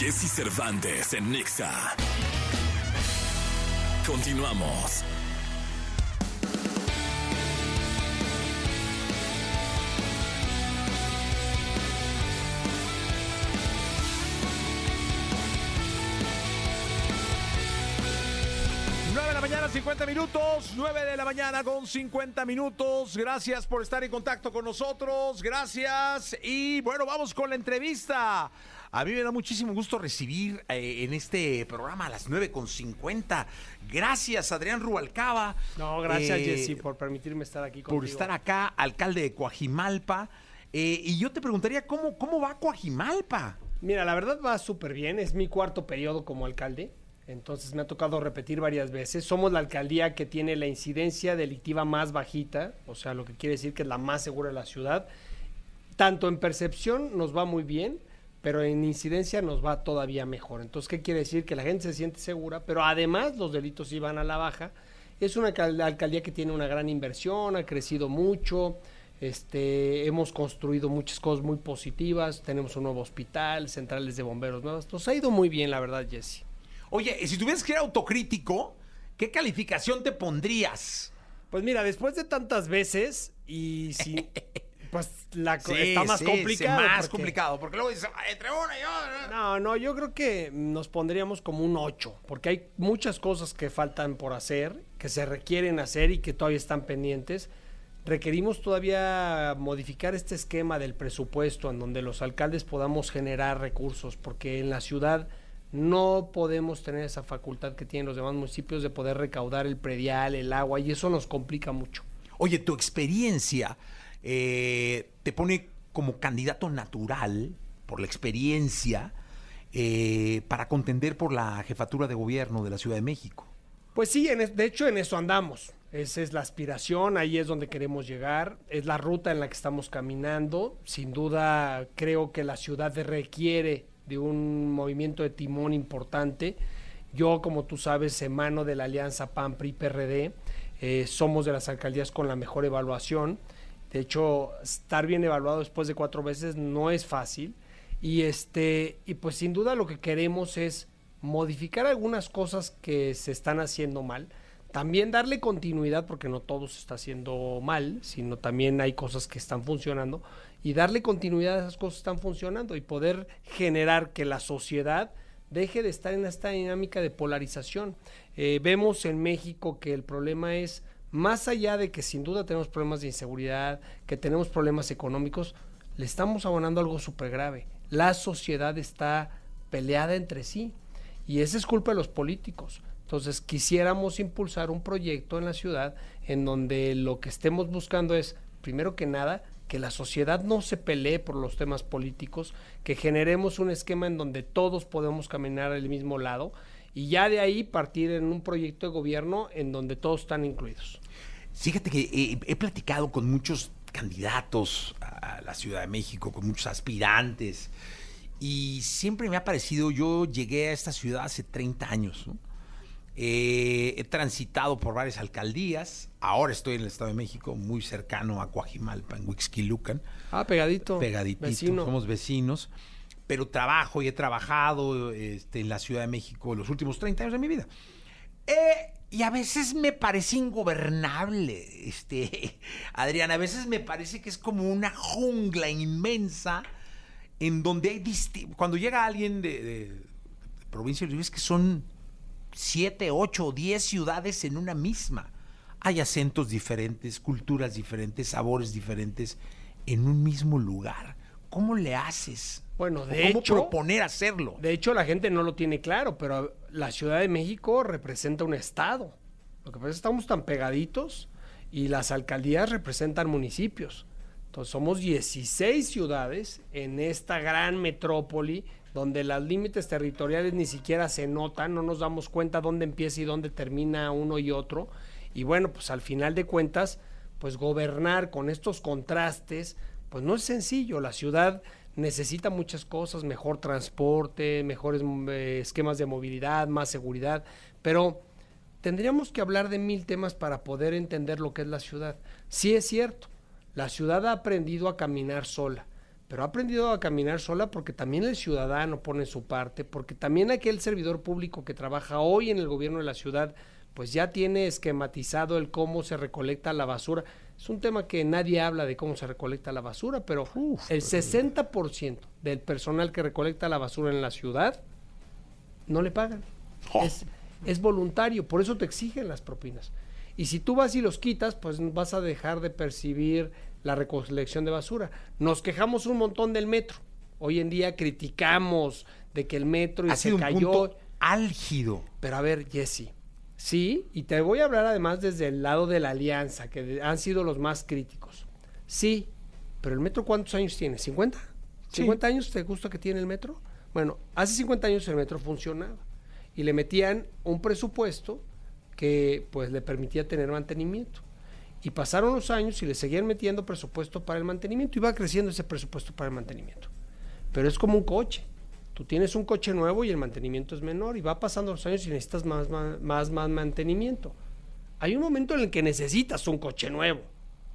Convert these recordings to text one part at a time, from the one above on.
Jesse Cervantes en Nexa. Continuamos. 50 minutos. 9 de la mañana con 50 minutos. Gracias por estar en contacto con nosotros. Gracias. Y bueno, vamos con la entrevista. A mí me da muchísimo gusto recibir eh, en este programa a las 9 con 50. Gracias, Adrián Rubalcaba. No, gracias, eh, Jesse, por permitirme estar aquí contigo. Por estar acá, alcalde de Coajimalpa. Eh, y yo te preguntaría, ¿cómo, ¿cómo va Coajimalpa? Mira, la verdad va súper bien. Es mi cuarto periodo como alcalde. Entonces me ha tocado repetir varias veces. Somos la alcaldía que tiene la incidencia delictiva más bajita, o sea, lo que quiere decir que es la más segura de la ciudad. Tanto en percepción nos va muy bien, pero en incidencia nos va todavía mejor. Entonces, ¿qué quiere decir? Que la gente se siente segura, pero además los delitos iban a la baja. Es una alcaldía que tiene una gran inversión, ha crecido mucho. Este, hemos construido muchas cosas muy positivas, tenemos un nuevo hospital, centrales de bomberos nuevas. Nos ha ido muy bien, la verdad, Jesse. Oye, si tuvieras que ser autocrítico, ¿qué calificación te pondrías? Pues mira, después de tantas veces y si pues la Sí, está más sí, complicado. sí, más porque- complicado, porque luego dices, "Ay, entre una y otra. No, no, yo creo que nos pondríamos como un 8, porque hay muchas cosas que faltan por hacer, que se requieren hacer y que todavía están pendientes. Requerimos todavía modificar este esquema del presupuesto en donde los alcaldes podamos generar recursos, porque en la ciudad no podemos tener esa facultad que tienen los demás municipios de poder recaudar el predial, el agua, y eso nos complica mucho. Oye, tu experiencia eh, te pone como candidato natural, por la experiencia, eh, para contender por la jefatura de gobierno de la Ciudad de México. Pues sí, en es- de hecho en eso andamos. Esa es la aspiración, ahí es donde queremos llegar, es la ruta en la que estamos caminando. Sin duda creo que la ciudad requiere de un movimiento de timón importante. Yo, como tú sabes, emano de la alianza PAN-PRI-PRD, eh, somos de las alcaldías con la mejor evaluación. De hecho, estar bien evaluado después de cuatro veces no es fácil. Y este, y pues sin duda lo que queremos es modificar algunas cosas que se están haciendo mal. También darle continuidad, porque no todo se está haciendo mal, sino también hay cosas que están funcionando. Y darle continuidad a esas cosas que están funcionando y poder generar que la sociedad deje de estar en esta dinámica de polarización. Eh, vemos en México que el problema es, más allá de que sin duda tenemos problemas de inseguridad, que tenemos problemas económicos, le estamos abonando algo súper grave. La sociedad está peleada entre sí y esa es culpa de los políticos. Entonces quisiéramos impulsar un proyecto en la ciudad en donde lo que estemos buscando es, primero que nada, que la sociedad no se pelee por los temas políticos, que generemos un esquema en donde todos podemos caminar al mismo lado y ya de ahí partir en un proyecto de gobierno en donde todos están incluidos. Fíjate que eh, he platicado con muchos candidatos a la Ciudad de México, con muchos aspirantes, y siempre me ha parecido, yo llegué a esta ciudad hace 30 años, ¿no? Eh, he transitado por varias alcaldías, ahora estoy en el Estado de México, muy cercano a Coajimalpa, en Huixquilucan, Ah, pegadito. pegaditito, Vecino. somos vecinos, pero trabajo y he trabajado este, en la Ciudad de México los últimos 30 años de mi vida. Eh, y a veces me parece ingobernable, este, Adrián, a veces me parece que es como una jungla inmensa en donde hay cuando llega alguien de, de- de provincia, ves que son siete, ocho o diez ciudades en una misma. Hay acentos diferentes, culturas diferentes, sabores diferentes en un mismo lugar. ¿Cómo le haces? Bueno, ¿O de ¿Cómo hecho- proponer hacerlo? De hecho, la gente no lo tiene claro, pero la Ciudad de México representa un estado. Lo que pasa es que estamos tan pegaditos y las alcaldías representan municipios. Entonces somos 16 ciudades en esta gran metrópoli donde los límites territoriales ni siquiera se notan, no nos damos cuenta dónde empieza y dónde termina uno y otro. Y bueno, pues al final de cuentas, pues gobernar con estos contrastes, pues no es sencillo. La ciudad necesita muchas cosas, mejor transporte, mejores mm, eh, esquemas de movilidad, más seguridad, pero tendríamos que hablar de mil temas para poder entender lo que es la ciudad. Sí es cierto, la ciudad ha aprendido a caminar sola, pero ha aprendido a caminar sola porque también el ciudadano pone su parte, porque también aquel servidor público que trabaja hoy en el gobierno de la ciudad, pues ya tiene esquematizado el cómo se recolecta la basura. Es un tema que nadie habla de cómo se recolecta la basura, pero el 60% del personal que recolecta la basura en la ciudad no le pagan. Oh. Es, es voluntario, por eso te exigen las propinas. Y si tú vas y los quitas, pues vas a dejar de percibir la recolección de basura. Nos quejamos un montón del metro. Hoy en día criticamos de que el metro y Ha se sido un cayó. punto álgido. Pero a ver, Jesse, sí, y te voy a hablar además desde el lado de la alianza, que han sido los más críticos. Sí, pero el metro ¿cuántos años tiene? ¿50? Sí. ¿50 años te gusta que tiene el metro? Bueno, hace 50 años el metro funcionaba y le metían un presupuesto que pues le permitía tener mantenimiento. Y pasaron los años y le seguían metiendo presupuesto para el mantenimiento. Iba creciendo ese presupuesto para el mantenimiento. Pero es como un coche. Tú tienes un coche nuevo y el mantenimiento es menor. Y va pasando los años y necesitas más, más, más, más mantenimiento. Hay un momento en el que necesitas un coche nuevo.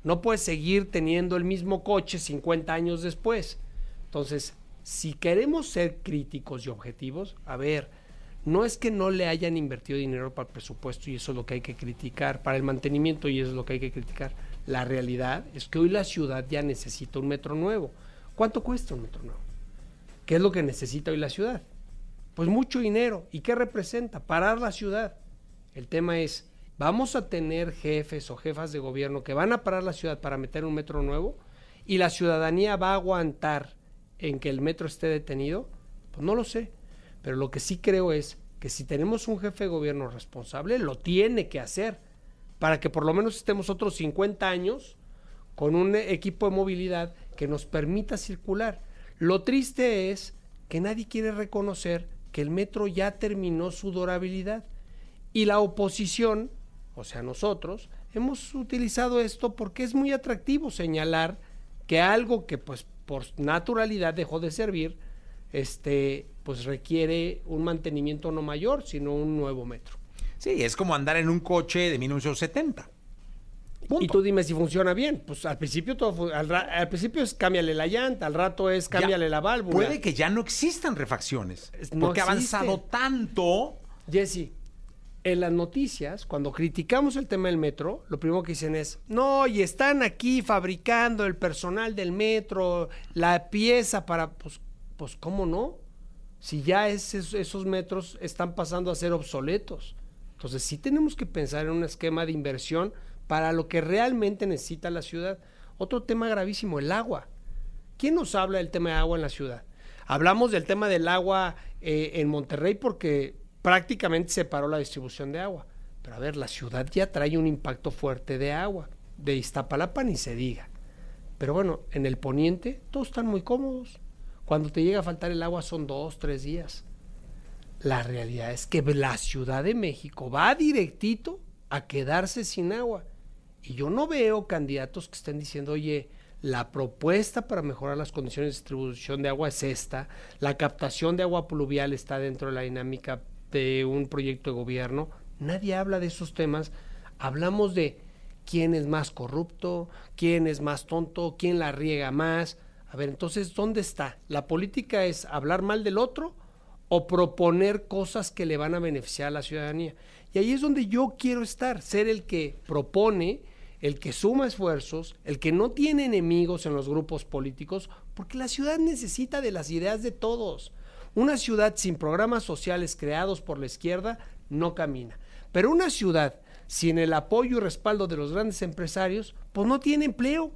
No puedes seguir teniendo el mismo coche 50 años después. Entonces, si queremos ser críticos y objetivos, a ver, no es que no le hayan invertido dinero para el presupuesto y eso es lo que hay que criticar, para el mantenimiento y eso es lo que hay que criticar. La realidad es que hoy la ciudad ya necesita un metro nuevo. ¿Cuánto cuesta un metro nuevo? ¿Qué es lo que necesita hoy la ciudad? Pues mucho dinero. ¿Y qué representa? Parar la ciudad. El tema es, ¿vamos a tener jefes o jefas de gobierno que van a parar la ciudad para meter un metro nuevo? ¿Y la ciudadanía va a aguantar en que el metro esté detenido? Pues no lo sé. Pero lo que sí creo es que si tenemos un jefe de gobierno responsable, lo tiene que hacer para que por lo menos estemos otros 50 años con un equipo de movilidad que nos permita circular. Lo triste es que nadie quiere reconocer que el metro ya terminó su durabilidad y la oposición, o sea nosotros, hemos utilizado esto porque es muy atractivo señalar que algo que pues por naturalidad dejó de servir, este, pues requiere un mantenimiento no mayor, sino un nuevo metro. Sí, es como andar en un coche de 1970. Punto. Y tú dime si funciona bien. Pues al principio todo al, al principio es cámbiale la llanta, al rato es Ya cámbiale la válvula. Puede que ya no existan refacciones. No porque ha avanzado tanto. Jesse, en las noticias, cuando criticamos el tema del metro, lo primero que dicen es, no, y están aquí fabricando el personal del metro, la pieza para, pues, pues ¿cómo no? Si ya es- esos metros están pasando a ser obsoletos. Entonces sí tenemos que pensar en un esquema de inversión para lo que realmente necesita la ciudad. Otro tema gravísimo, el agua. ¿Quién nos habla del tema de agua en la ciudad? Hablamos del tema del agua eh, en Monterrey porque prácticamente se paró la distribución de agua. Pero a ver, la ciudad ya trae un impacto fuerte de agua. De Iztapalapa ni se diga. Pero bueno, en el poniente todos están muy cómodos. Cuando te llega a faltar el agua son dos, tres días. La realidad es que la Ciudad de México va directito a quedarse sin agua. Y yo no veo candidatos que estén diciendo, oye, la propuesta para mejorar las condiciones de distribución de agua es esta, la captación de agua pluvial está dentro de la dinámica de un proyecto de gobierno. Nadie habla de esos temas. Hablamos de quién es más corrupto, quién es más tonto, quién la riega más. A ver, entonces, ¿dónde está? ¿La política es hablar mal del otro o proponer cosas que le van a beneficiar a la ciudadanía? Y ahí es donde yo quiero estar, ser el que propone, el que suma esfuerzos, el que no tiene enemigos en los grupos políticos, porque la ciudad necesita de las ideas de todos. Una ciudad sin programas sociales creados por la izquierda no camina. Pero una ciudad sin el apoyo y respaldo de los grandes empresarios, pues no tiene empleo.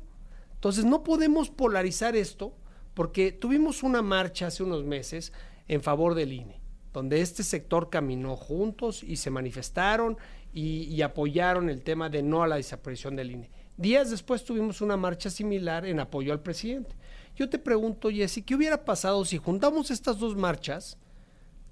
Entonces no podemos polarizar esto porque tuvimos una marcha hace unos meses en favor del INE, donde este sector caminó juntos y se manifestaron y, y apoyaron el tema de no a la desaparición del INE. Días después tuvimos una marcha similar en apoyo al presidente. Yo te pregunto, Jesse, ¿qué hubiera pasado si juntamos estas dos marchas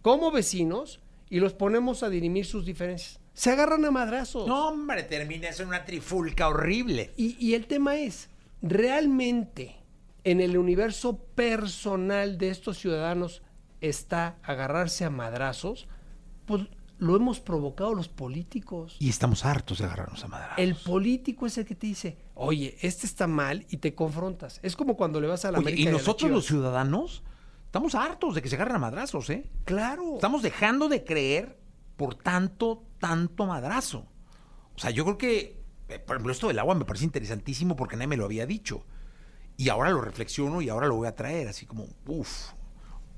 como vecinos y los ponemos a dirimir sus diferencias? Se agarran a madrazos. No, hombre, termina en una trifulca horrible. Y, y el tema es, ¿realmente en el universo personal de estos ciudadanos está agarrarse a madrazos? Pues lo hemos provocado los políticos. Y estamos hartos de agarrarnos a madrazos. El político es el que te dice, Oye, este está mal y te confrontas. Es como cuando le vas a la Oye, América y nosotros los ciudadanos estamos hartos de que se agarren a madrazos, ¿eh? Claro. Estamos dejando de creer por tanto, tanto madrazo. O sea, yo creo que, por ejemplo, esto del agua me parece interesantísimo porque nadie me lo había dicho. Y ahora lo reflexiono y ahora lo voy a traer, así como, uff.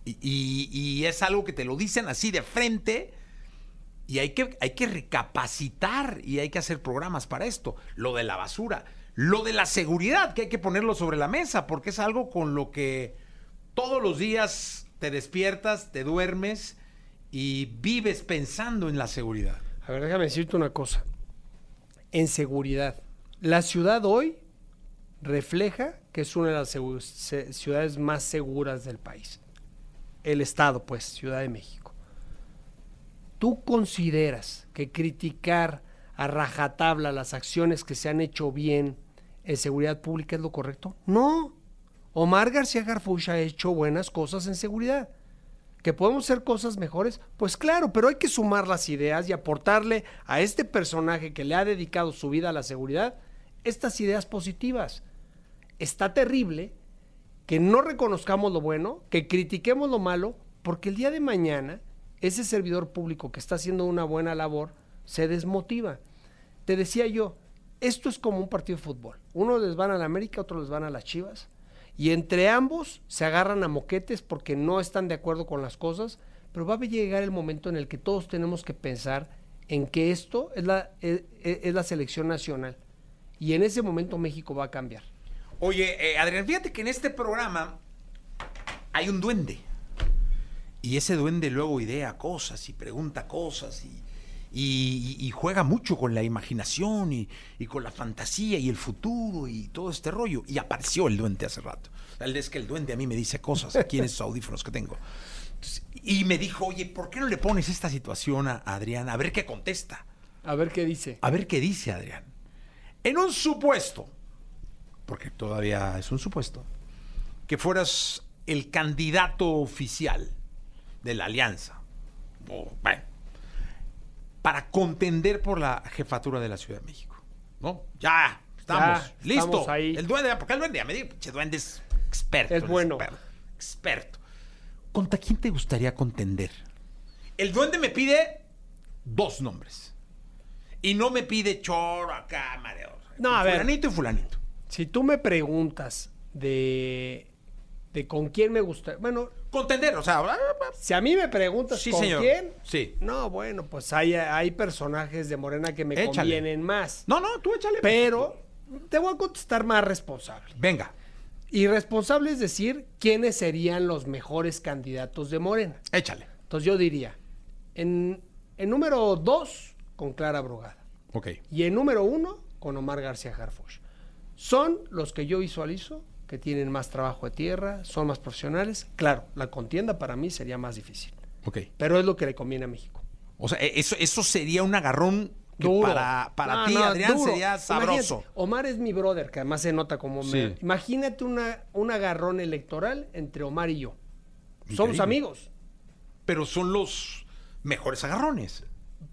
Y, y- y es algo que te lo dicen así de frente y hay que, hay que recapacitar y hay que hacer programas para esto. Lo de la basura, lo de la seguridad, que hay que ponerlo sobre la mesa porque es algo con lo que todos los días te despiertas, te duermes y vives pensando en la seguridad. A ver, déjame decirte una cosa. En seguridad. La ciudad hoy refleja que es una de las ciudades más seguras del país. El Estado, pues, Ciudad de México. ¿Tú consideras que criticar a rajatabla las acciones que se han hecho bien en seguridad pública es lo correcto? No. Omar García Garfush ha hecho buenas cosas en seguridad. ¿Que podemos hacer cosas mejores? Pues claro, pero hay que sumar las ideas y aportarle a este personaje que le ha dedicado su vida a la seguridad estas ideas positivas. Está terrible que no reconozcamos lo bueno, que critiquemos lo malo, porque el día de mañana ese servidor público que está haciendo una buena labor se desmotiva. Te decía yo, esto es como un partido de fútbol. Unos les van a la América, otros les van a las Chivas. Y entre ambos se agarran a moquetes porque no están de acuerdo con las cosas, pero va a llegar el momento en el que todos tenemos que pensar en que esto es la, es, es la selección nacional. Y en ese momento México va a cambiar. Oye, eh, Adrián, fíjate que en este programa hay un duende. Y ese duende luego idea cosas y pregunta cosas y, y- y juega mucho con la imaginación y, y con la fantasía y el futuro y todo este rollo. Y apareció el duende hace rato. El es que el duende a mí me dice cosas aquí en esos audífonos que tengo. Entonces, y me dijo, oye, ¿por qué no le pones esta situación a Adrián? A ver qué contesta. A ver qué dice. A ver qué dice Adrián. En un supuesto, porque todavía es un supuesto, que fueras el candidato oficial de la alianza, bueno, para contender por la jefatura de la Ciudad de México. ¿No? Ya, estamos, Ya, listo. estamos ahí. El duende, porque el duende, ya me dijo, pinche duende es experto. Es bueno. Experto, experto. ¿Contra quién te gustaría contender? El duende me pide dos nombres. Y no me pide choro acá, mareador. No, a ver. Fulanito y fulanito. Si tú me preguntas de, de con quién me gusta, bueno, Contender, o sea, si a mí me preguntas Sí, con señor. quién, Sí. no, bueno, pues hay, hay personajes de Morena que me Échale. convienen más. No, no, tú échale. Pero te voy a contestar más responsable. Venga, Y responsable es decir quiénes serían los mejores candidatos de Morena. échale. Entonces yo diría, en, en número dos, con Clara Brugada. Ok. Y en número uno, con Omar García Harfuch. Son los que yo visualizo que tienen más trabajo de tierra, son más profesionales. Claro, la contienda para mí sería más difícil, pero es lo que le conviene a México. O sea, e- eso, eso sería un agarrón que Duro. para, para No, ti, no, Adrián, duro. sería sabroso. Imagínate, Omar es mi brother, que además se nota como... me-. Imagínate una, un agarrón electoral entre Omar y yo. Somos amigos. Pero son los mejores agarrones.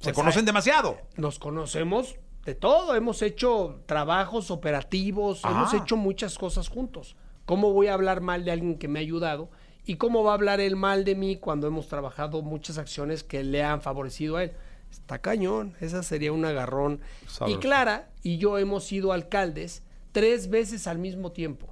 Se Pues conocen hay- demasiado. Nos conocemos de todo. Hemos hecho trabajos operativos, Ah. hemos hecho muchas cosas juntos. ¿Cómo voy a hablar mal de alguien que me ha ayudado? ¿Y cómo va a hablar él mal de mí cuando hemos trabajado muchas acciones que le han favorecido a él? Está cañón, esa sería un agarrón. Sabroso. Y Clara y yo hemos sido alcaldes tres veces al mismo tiempo.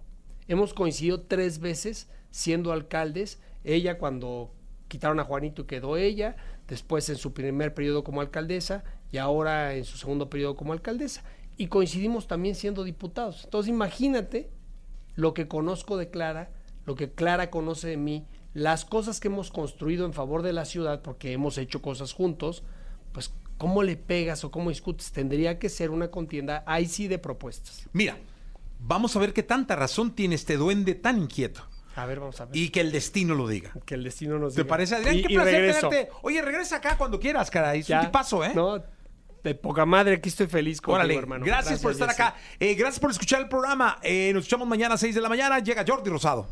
Hemos coincidido tres veces siendo alcaldes. Ella cuando quitaron a Juanito y quedó ella, después en su primer periodo como alcaldesa y ahora en su segundo periodo como alcaldesa. Y coincidimos también siendo diputados. Entonces imagínate lo que conozco de Clara, lo que Clara conoce de mí, las cosas que hemos construido en favor de la ciudad, porque hemos hecho cosas juntos, pues cómo le pegas o cómo discutes. Tendría que ser una contienda ahí sí de propuestas. Mira, vamos a ver qué tanta razón tiene este duende tan inquieto. A ver, vamos a ver. Y que el destino lo diga. que el destino nos ¿Te diga. parece, Adrián? Y- qué y placer regreso. tenerte. Oye, regresa acá cuando quieras, caray. Es Ya. un tipazo, ¿eh? No, de poca madre, aquí estoy feliz contigo, Órale, hermano. gracias, por estar Jesse. acá. Eh, gracias por escuchar el programa. Eh, nos escuchamos mañana a 6 de la mañana. Llega Jordi Rosado.